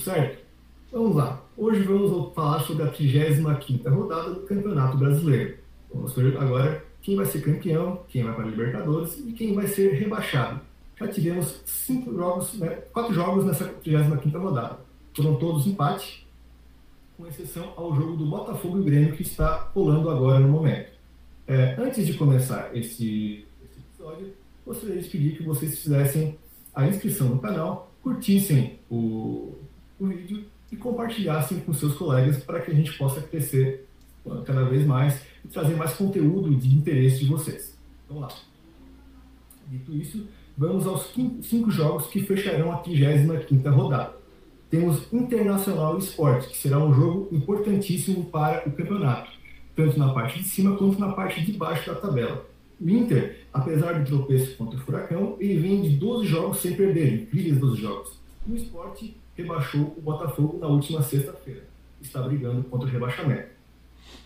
certo? Vamos lá. Hoje vamos falar sobre a 35 rodada do Campeonato Brasileiro. Vamos ver agora quem vai ser campeão, quem vai para a Libertadores e quem vai ser rebaixado. Já tivemos cinco jogos, né, quatro jogos nessa 35 rodada. Foram todos empate, com exceção ao jogo do Botafogo e Grêmio que está rolando agora no momento. É, antes de começar esse, esse episódio, gostaria de pedir que vocês fizessem a inscrição no canal, curtissem o, o vídeo e compartilhassem com seus colegas para que a gente possa crescer cada vez mais e trazer mais conteúdo de interesse de vocês. Vamos lá. Dito isso, vamos aos cinco jogos que fecharão a 35 rodada. Temos Internacional Esporte, que será um jogo importantíssimo para o campeonato, tanto na parte de cima quanto na parte de baixo da tabela. O Inter, apesar do tropeço contra o Furacão, ele vem de 12 jogos sem perder, incríveis 12 jogos. O esporte rebaixou o Botafogo na última sexta-feira. Está brigando contra o rebaixamento.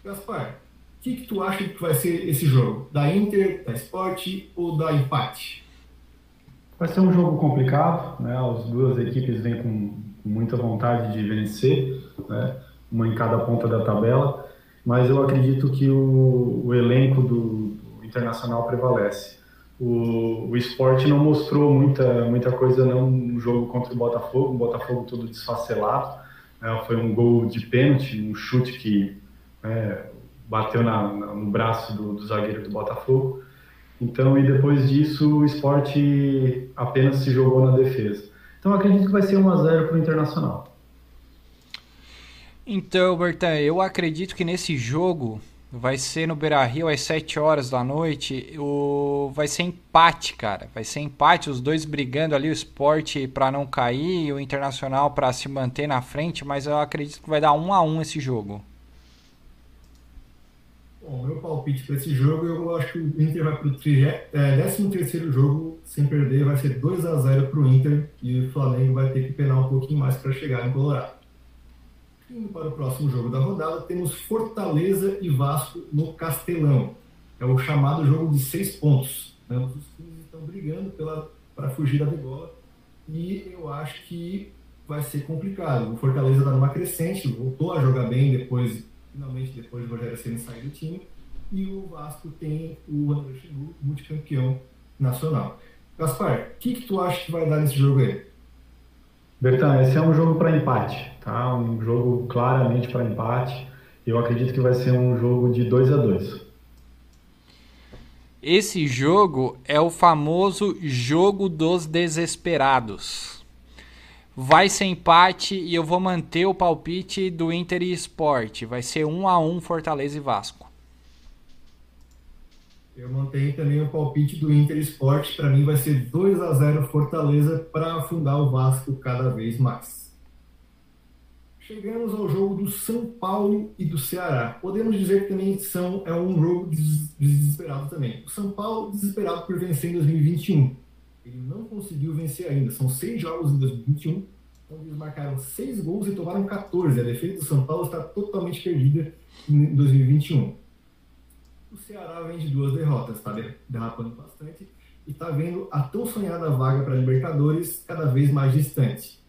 Gaspar, o que, que tu acha que vai ser esse jogo? Da Inter, da Esporte ou da empate? Vai ser um jogo complicado, né? As duas equipes vêm com muita vontade de vencer, né? uma em cada ponta da tabela, mas eu acredito que o, o elenco do, do, Internacional prevalece. O, o esporte não mostrou muita, muita coisa não no jogo contra o Botafogo, o Botafogo todo desfacelado, né? foi um gol de pênalti, um chute que né, bateu na, na, no braço do, do zagueiro do Botafogo, então, e depois disso, o esporte apenas se jogou na defesa. Então acredito que vai ser 1 a 0 para o Internacional. Então, Bertan, eu acredito que nesse jogo vai ser no Beira Rio às 7 horas da noite. O... Vai ser empate, cara. Vai ser empate, os dois brigando ali, o esporte para não cair o Internacional para se manter na frente, mas eu acredito que vai dar 1 a 1 esse jogo. Bom, meu palpite para esse jogo, eu acho que o Inter vai para o 13 jogo sem perder, vai ser 2 a 0 para o Inter e o Flamengo vai ter que penar um pouquinho mais para chegar em Colorado. Indo para o próximo jogo da rodada, temos Fortaleza e Vasco no Castelão. É o chamado jogo de seis pontos. Né? Os times estão brigando para fugir da degola e eu acho que vai ser complicado. O Fortaleza está numa crescente, voltou a jogar bem depois finalmente depois do Rogério Ceni sair do time, e o Vasco tem o André Chigu, multicampeão nacional. Gaspar, o que, que tu acha que vai dar nesse jogo aí? Bertan, esse é um jogo para empate, tá? Um jogo claramente para empate. Eu acredito que vai ser um jogo de 2 a 2. Esse jogo é o famoso jogo dos desesperados vai ser empate e eu vou manter o palpite do Inter e Sport. Vai ser 1 a 1 Fortaleza e Vasco. Eu mantenho também o palpite do Inter Sport. Para mim vai ser 2 a 0 Fortaleza para afundar o Vasco cada vez mais. Chegamos ao jogo do São Paulo e do Ceará. Podemos dizer que também são, é um jogo desesperado também. O São Paulo desesperado por vencer em 2021 ele não conseguiu vencer ainda. São seis jogos em 2021, onde eles marcaram seis gols e tomaram 14. A defesa do São Paulo está totalmente perdida em 2021. O Ceará vem de duas derrotas, está derrapando bastante e está vendo a tão sonhada vaga para Libertadores cada vez mais distante.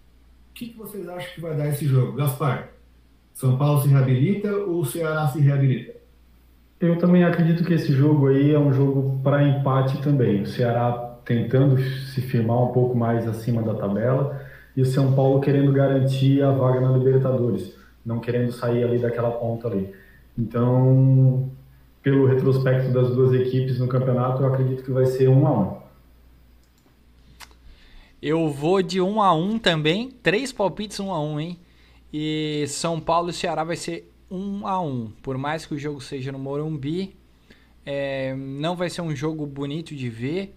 O que, que vocês acham que vai dar esse jogo? Gaspar, São Paulo se reabilita ou o Ceará se reabilita? Eu também acredito que esse jogo aí é um jogo para empate também. O Ceará tentando se firmar um pouco mais acima da tabela e o São Paulo querendo garantir a vaga na Libertadores, não querendo sair ali daquela ponta ali. Então, pelo retrospecto das duas equipes no campeonato, eu acredito que vai ser um a um. Eu vou de um a um também, três palpites um a um, hein? E São Paulo e Ceará vai ser um a um. Por mais que o jogo seja no Morumbi, é, não vai ser um jogo bonito de ver.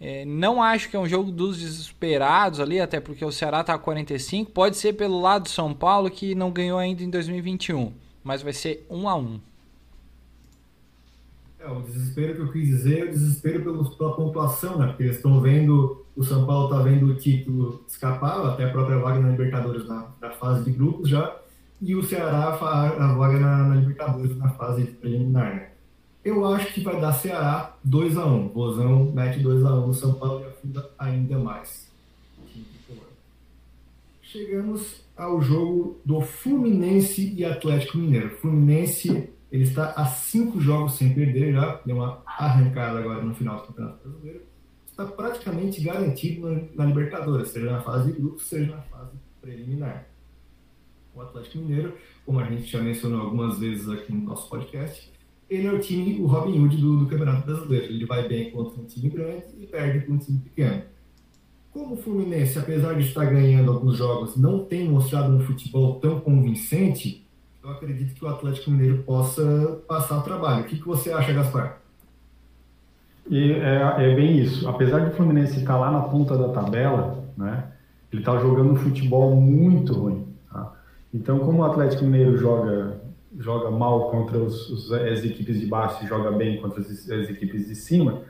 É, não acho que é um jogo dos desesperados ali, até porque o Ceará está a 45. Pode ser pelo lado do São Paulo, que não ganhou ainda em 2021. Mas vai ser 1 a 1 é, o desespero que eu quis dizer é o desespero pela pontuação, né? Porque eles estão vendo, o São Paulo está vendo o título escapar, até a própria vaga na Libertadores na, na fase de grupos já, e o Ceará a, a vaga na, na Libertadores na fase preliminar, né? Eu acho que vai dar Ceará 2x1. Um. Bozão mete 2x1 no São Paulo e afunda ainda mais. Chegamos ao jogo do Fluminense e Atlético Mineiro. Fluminense ele está a cinco jogos sem perder já, deu uma arrancada agora no final do Campeonato Brasileiro. Está praticamente garantido na, na Libertadores, seja na fase de grupos, seja na fase preliminar. O Atlético Mineiro, como a gente já mencionou algumas vezes aqui no nosso podcast, ele é o time, o Robin Hood do, do Campeonato Brasileiro. Ele vai bem contra um time grande e perde com um time pequeno. Como o Fluminense, apesar de estar ganhando alguns jogos, não tem mostrado um futebol tão convincente, eu acredito que o Atlético Mineiro possa passar o trabalho. O que, que você acha, Gaspar? E é, é bem isso. Apesar de o Fluminense estar lá na ponta da tabela, né, ele está jogando um futebol muito ruim. Tá? Então, como o Atlético Mineiro joga joga mal contra os, os, as equipes de baixo e joga bem contra as, as equipes de cima,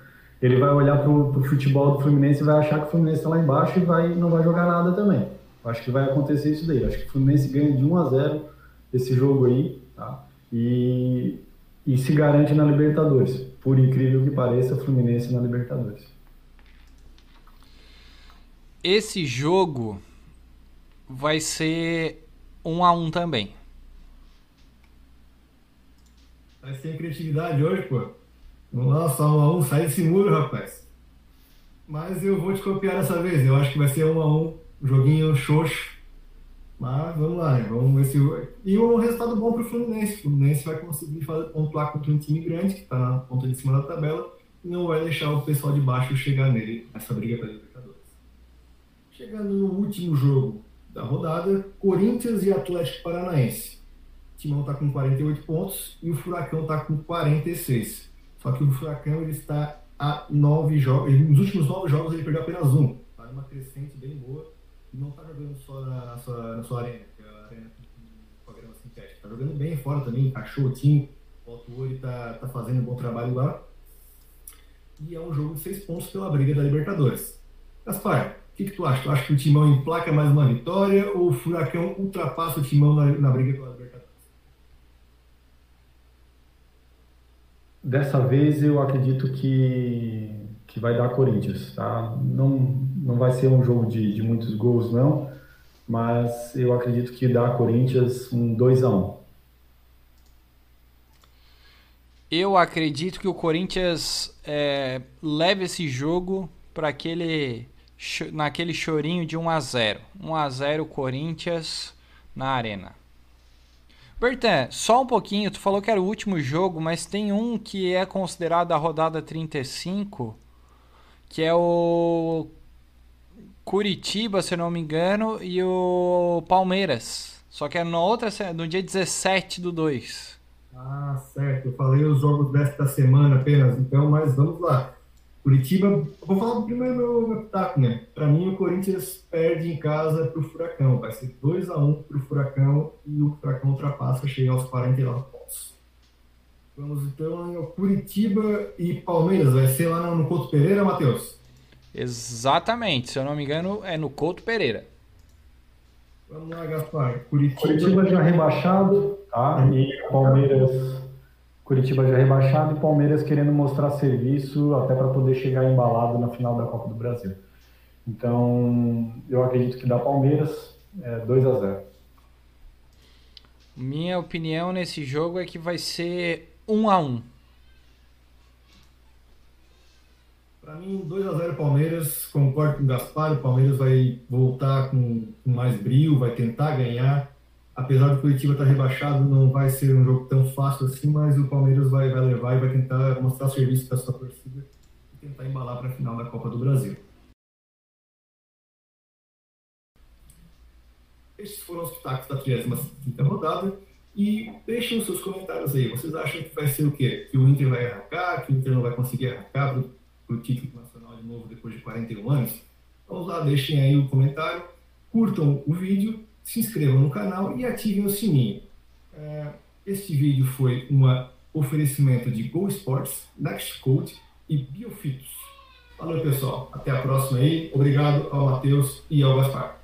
ele vai olhar para o futebol do Fluminense e vai achar que o Fluminense está lá embaixo e vai, não vai jogar nada também. Acho que vai acontecer isso daí. Acho que o Fluminense ganha de 1 a 0 esse jogo aí, tá? E, e se garante na Libertadores. Por incrível que pareça, o Fluminense na Libertadores. Esse jogo vai ser 1 a 1 também. Vai ser criatividade hoje, pô. Vamos lá, só um a um, sai desse muro, rapaz. Mas eu vou te copiar dessa vez. Eu acho que vai ser um a um, joguinho xoxo. Mas vamos lá, né? Vamos ver se. E um resultado bom para o Fluminense. O Fluminense vai conseguir fazer, pontuar contra um time grande, que está na ponta de cima da tabela, e não vai deixar o pessoal de baixo chegar nele nessa briga para Libertadores. Chegando no último jogo da rodada, Corinthians e Atlético Paranaense. O Timão está com 48 pontos e o Furacão está com 46. Só que o Furacão ele está a nove jogos. Nos últimos nove jogos ele perdeu apenas um. Está numa crescente bem boa. Não está jogando só na, na, sua, na sua arena, que é a arena com a grama sintética. Está jogando bem fora também, encaixou o time. O Alto está tá fazendo um bom trabalho lá. E é um jogo de seis pontos pela briga da Libertadores. Gaspar, o que, que tu acha? Tu acha que o Timão emplaca mais uma vitória ou o Furacão ultrapassa o Timão na, na briga pela Libertadores? Dessa vez eu acredito que, que vai dar Corinthians, tá? Não, não vai ser um jogo de, de muitos gols, não, mas eu acredito que dá Corinthians um 2 a 1 Eu acredito que o Corinthians é, leve esse jogo para aquele naquele chorinho de 1 a 0. 1 a 0 Corinthians na Arena. Bertan, só um pouquinho, tu falou que era o último jogo, mas tem um que é considerado a rodada 35, que é o Curitiba, se não me engano, e o Palmeiras. Só que é no, outra, no dia 17 do 2. Ah, certo. Eu falei os jogos desta semana apenas, então, mas vamos lá. Curitiba, vou falar primeiro meu, meu pitaco, né? Para mim, o Corinthians perde em casa para o Furacão. Vai ser 2 a 1 um para o Furacão e o Furacão ultrapassa, chega aos 49 pontos. Vamos então Curitiba e Palmeiras. Vai ser lá no Couto Pereira, Matheus? Exatamente. Se eu não me engano, é no Couto Pereira. Vamos lá, Gaspar. Curitiba, Curitiba já rebaixado, tá? E Palmeiras Curitiba já rebaixado e Palmeiras querendo mostrar serviço até para poder chegar embalado na final da Copa do Brasil. Então, eu acredito que dá Palmeiras é, 2 a 0. Minha opinião nesse jogo é que vai ser 1 a 1. Para mim, 2 a 0 Palmeiras. Concordo com o Gaspar, o Palmeiras vai voltar com, com mais brilho, vai tentar ganhar apesar do Curitiba estar rebaixado, não vai ser um jogo tão fácil assim, mas o Palmeiras vai, vai levar e vai tentar mostrar serviço para a sua torcida e tentar embalar para a final da Copa do Brasil. Estes foram os pitacos da 35 rodada. E deixem os seus comentários aí. Vocês acham que vai ser o quê? Que o Inter vai arrancar? Que o Inter não vai conseguir arrancar para o título nacional de novo depois de 41 anos? Vamos lá, deixem aí o comentário. Curtam o vídeo se inscrevam no canal e ativem o sininho. É, este vídeo foi um oferecimento de Go Sports, Nextcode e Biofitos. Valeu, pessoal. Até a próxima aí. Obrigado ao Matheus e ao Gaspar.